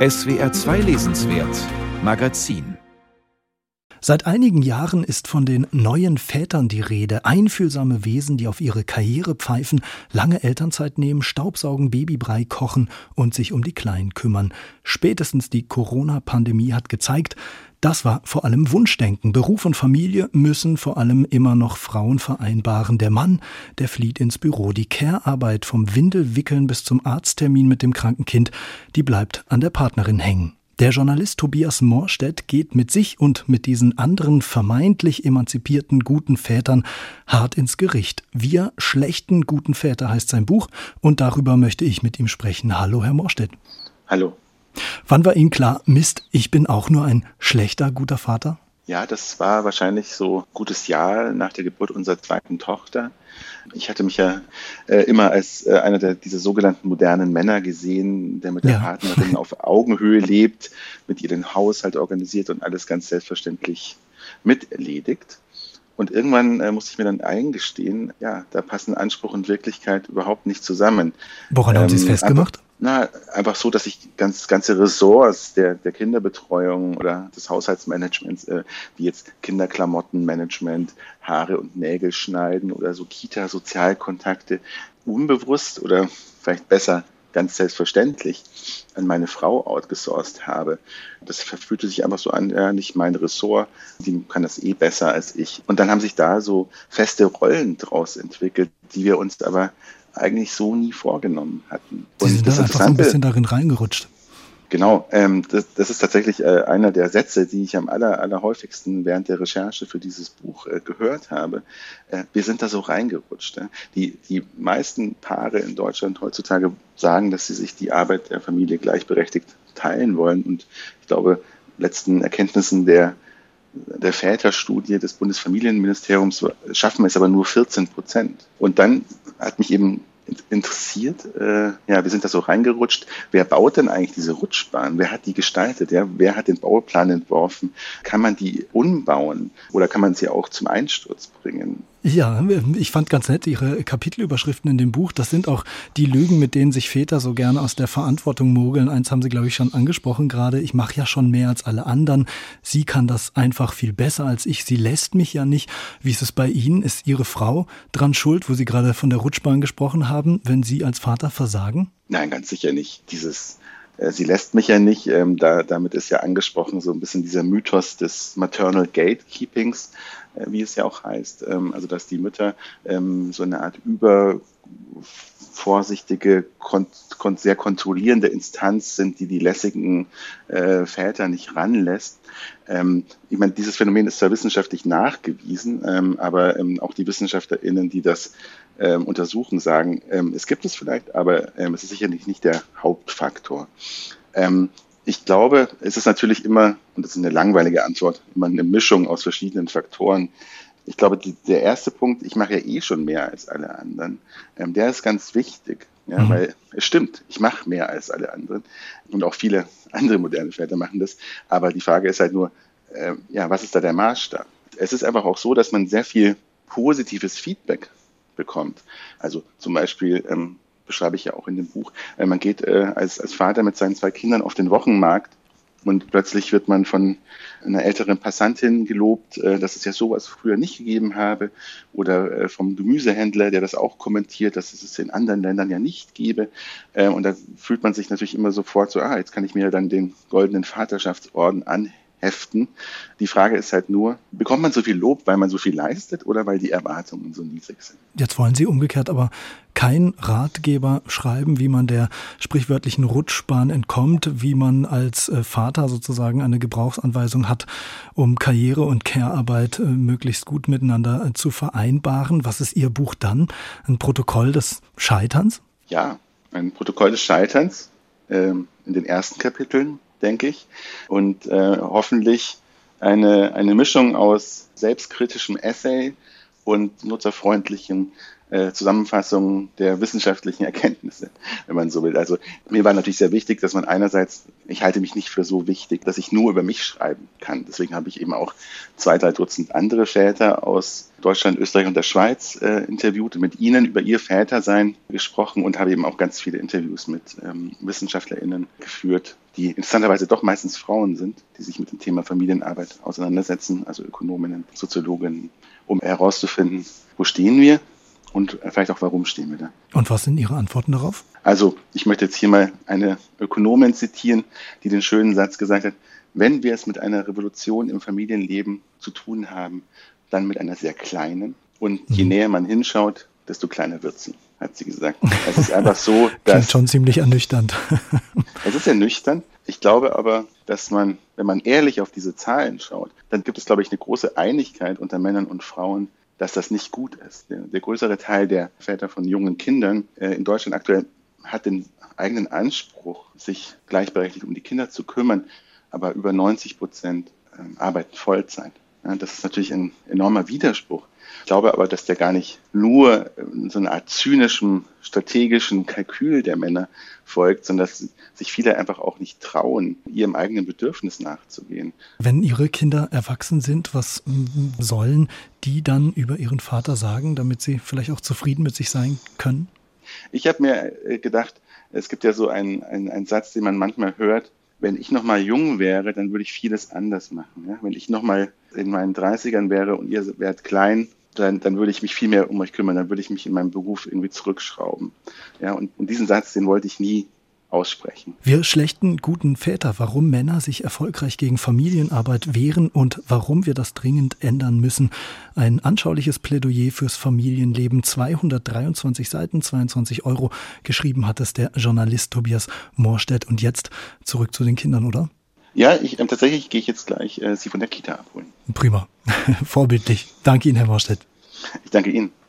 SWR 2 Lesenswert Magazin Seit einigen Jahren ist von den neuen Vätern die Rede. Einfühlsame Wesen, die auf ihre Karriere pfeifen, lange Elternzeit nehmen, Staubsaugen, Babybrei kochen und sich um die Kleinen kümmern. Spätestens die Corona-Pandemie hat gezeigt, das war vor allem Wunschdenken. Beruf und Familie müssen vor allem immer noch Frauen vereinbaren. Der Mann, der flieht ins Büro. Die Care-Arbeit vom Windelwickeln bis zum Arzttermin mit dem kranken Kind, die bleibt an der Partnerin hängen. Der Journalist Tobias Morstedt geht mit sich und mit diesen anderen vermeintlich emanzipierten guten Vätern hart ins Gericht. Wir schlechten guten Väter heißt sein Buch und darüber möchte ich mit ihm sprechen. Hallo, Herr Morstedt. Hallo. Wann war Ihnen klar, Mist, ich bin auch nur ein schlechter, guter Vater? Ja, das war wahrscheinlich so ein gutes Jahr nach der Geburt unserer zweiten Tochter. Ich hatte mich ja äh, immer als äh, einer der diese sogenannten modernen Männer gesehen, der mit der ja. Partnerin auf Augenhöhe lebt, mit ihr den Haushalt organisiert und alles ganz selbstverständlich miterledigt. Und irgendwann äh, musste ich mir dann eingestehen, ja, da passen Anspruch und Wirklichkeit überhaupt nicht zusammen. Woran ähm, haben Sie es ähm, festgemacht? Na, einfach so, dass ich ganz, ganze Ressorts der, der Kinderbetreuung oder des Haushaltsmanagements, äh, wie jetzt Kinderklamottenmanagement, Haare und Nägel schneiden oder so Kita-Sozialkontakte, unbewusst oder vielleicht besser ganz selbstverständlich an meine Frau outgesourced habe. Das fühlte sich einfach so an, ja, nicht mein Ressort, die kann das eh besser als ich. Und dann haben sich da so feste Rollen draus entwickelt, die wir uns aber eigentlich so nie vorgenommen hatten. Und Sie sind das einfach so ein bisschen darin reingerutscht. Genau, ähm, das, das, ist tatsächlich äh, einer der Sätze, die ich am aller, allerhäufigsten während der Recherche für dieses Buch äh, gehört habe. Äh, wir sind da so reingerutscht. Äh. Die, die meisten Paare in Deutschland heutzutage sagen, dass sie sich die Arbeit der Familie gleichberechtigt teilen wollen. Und ich glaube, letzten Erkenntnissen der, der Väterstudie des Bundesfamilienministeriums schaffen es aber nur 14 Prozent. Und dann hat mich eben interessiert. Äh, ja, wir sind da so reingerutscht. Wer baut denn eigentlich diese Rutschbahn? Wer hat die gestaltet? Ja? Wer hat den Bauplan entworfen? Kann man die umbauen oder kann man sie auch zum Einsturz bringen? Ja, ich fand ganz nett Ihre Kapitelüberschriften in dem Buch. Das sind auch die Lügen, mit denen sich Väter so gerne aus der Verantwortung mogeln. Eins haben Sie, glaube ich, schon angesprochen gerade. Ich mache ja schon mehr als alle anderen. Sie kann das einfach viel besser als ich. Sie lässt mich ja nicht. Wie ist es bei Ihnen? Ist Ihre Frau dran schuld, wo Sie gerade von der Rutschbahn gesprochen haben, wenn Sie als Vater versagen? Nein, ganz sicher nicht. Dieses äh, Sie lässt mich ja nicht. Ähm, da, damit ist ja angesprochen so ein bisschen dieser Mythos des Maternal Gatekeepings. Äh, wie es ja auch heißt. Ähm, also dass die Mütter ähm, so eine Art übervorsichtige, sehr kontrollierende Instanz sind, die die lässigen äh, Väter nicht ranlässt. Ähm, ich meine, dieses Phänomen ist zwar wissenschaftlich nachgewiesen, aber auch die WissenschaftlerInnen, die das untersuchen, sagen, es gibt es vielleicht, aber es ist sicherlich nicht der Hauptfaktor ich glaube, es ist natürlich immer, und das ist eine langweilige Antwort, immer eine Mischung aus verschiedenen Faktoren. Ich glaube, die, der erste Punkt, ich mache ja eh schon mehr als alle anderen, ähm, der ist ganz wichtig, ja, mhm. weil es stimmt, ich mache mehr als alle anderen und auch viele andere moderne Väter machen das. Aber die Frage ist halt nur, äh, ja, was ist da der Maßstab? Es ist einfach auch so, dass man sehr viel positives Feedback bekommt. Also zum Beispiel, ähm, beschreibe ich ja auch in dem Buch. Äh, man geht äh, als, als Vater mit seinen zwei Kindern auf den Wochenmarkt und plötzlich wird man von einer älteren Passantin gelobt, äh, dass es ja sowas früher nicht gegeben habe. Oder vom Gemüsehändler, der das auch kommentiert, dass es es in anderen Ländern ja nicht gäbe. Und da fühlt man sich natürlich immer sofort so, ah, jetzt kann ich mir dann den goldenen Vaterschaftsorden anhängen heften. Die Frage ist halt nur, bekommt man so viel Lob, weil man so viel leistet oder weil die Erwartungen so niedrig sind? Jetzt wollen Sie umgekehrt aber kein Ratgeber schreiben, wie man der sprichwörtlichen Rutschbahn entkommt, wie man als äh, Vater sozusagen eine Gebrauchsanweisung hat, um Karriere und Care-Arbeit äh, möglichst gut miteinander äh, zu vereinbaren. Was ist Ihr Buch dann? Ein Protokoll des Scheiterns? Ja, ein Protokoll des Scheiterns ähm, in den ersten Kapiteln denke ich. Und äh, hoffentlich eine, eine Mischung aus selbstkritischem Essay und nutzerfreundlichen äh, Zusammenfassung der wissenschaftlichen Erkenntnisse, wenn man so will. Also mir war natürlich sehr wichtig, dass man einerseits, ich halte mich nicht für so wichtig, dass ich nur über mich schreiben kann. Deswegen habe ich eben auch zwei, drei Dutzend andere Väter aus Deutschland, Österreich und der Schweiz äh, interviewt und mit ihnen über ihr Vätersein gesprochen und habe eben auch ganz viele Interviews mit ähm, WissenschaftlerInnen geführt, die interessanterweise doch meistens Frauen sind, die sich mit dem Thema Familienarbeit auseinandersetzen, also Ökonominnen, Soziologinnen, um herauszufinden, wo stehen wir und vielleicht auch, warum stehen wir da. Und was sind Ihre Antworten darauf? Also, ich möchte jetzt hier mal eine Ökonomin zitieren, die den schönen Satz gesagt hat, wenn wir es mit einer Revolution im Familienleben zu tun haben, dann mit einer sehr kleinen. Und je mhm. näher man hinschaut, desto kleiner wird sie, hat sie gesagt. Es ist einfach so, dass. Klingt schon ziemlich ernüchternd. es ist ernüchternd. Ich glaube aber, dass man, wenn man ehrlich auf diese Zahlen schaut, dann gibt es, glaube ich, eine große Einigkeit unter Männern und Frauen, dass das nicht gut ist. Der, der größere Teil der Väter von jungen Kindern äh, in Deutschland aktuell hat den eigenen Anspruch, sich gleichberechtigt um die Kinder zu kümmern, aber über 90 Prozent äh, arbeiten Vollzeit. Ja, das ist natürlich ein enormer Widerspruch. Ich glaube aber, dass der gar nicht nur so eine Art zynischem, strategischen Kalkül der Männer folgt, sondern dass sich viele einfach auch nicht trauen, ihrem eigenen Bedürfnis nachzugehen. Wenn ihre Kinder erwachsen sind, was sollen die dann über ihren Vater sagen, damit sie vielleicht auch zufrieden mit sich sein können? Ich habe mir äh, gedacht, es gibt ja so einen, einen, einen Satz, den man manchmal hört, wenn ich noch mal jung wäre, dann würde ich vieles anders machen. Ja? Wenn ich noch mal in meinen 30ern wäre und ihr wärt klein, dann, dann würde ich mich viel mehr um euch kümmern, dann würde ich mich in meinem Beruf irgendwie zurückschrauben. Ja, und, und diesen Satz, den wollte ich nie aussprechen. Wir schlechten guten Väter, warum Männer sich erfolgreich gegen Familienarbeit wehren und warum wir das dringend ändern müssen. Ein anschauliches Plädoyer fürs Familienleben, 223 Seiten, 22 Euro. Geschrieben hat es der Journalist Tobias Moorstedt. Und jetzt zurück zu den Kindern, oder? Ja, ich, äh, tatsächlich gehe ich jetzt gleich äh, Sie von der Kita abholen. Prima. Vorbildlich. Danke Ihnen, Herr Morstedt. Ich danke Ihnen.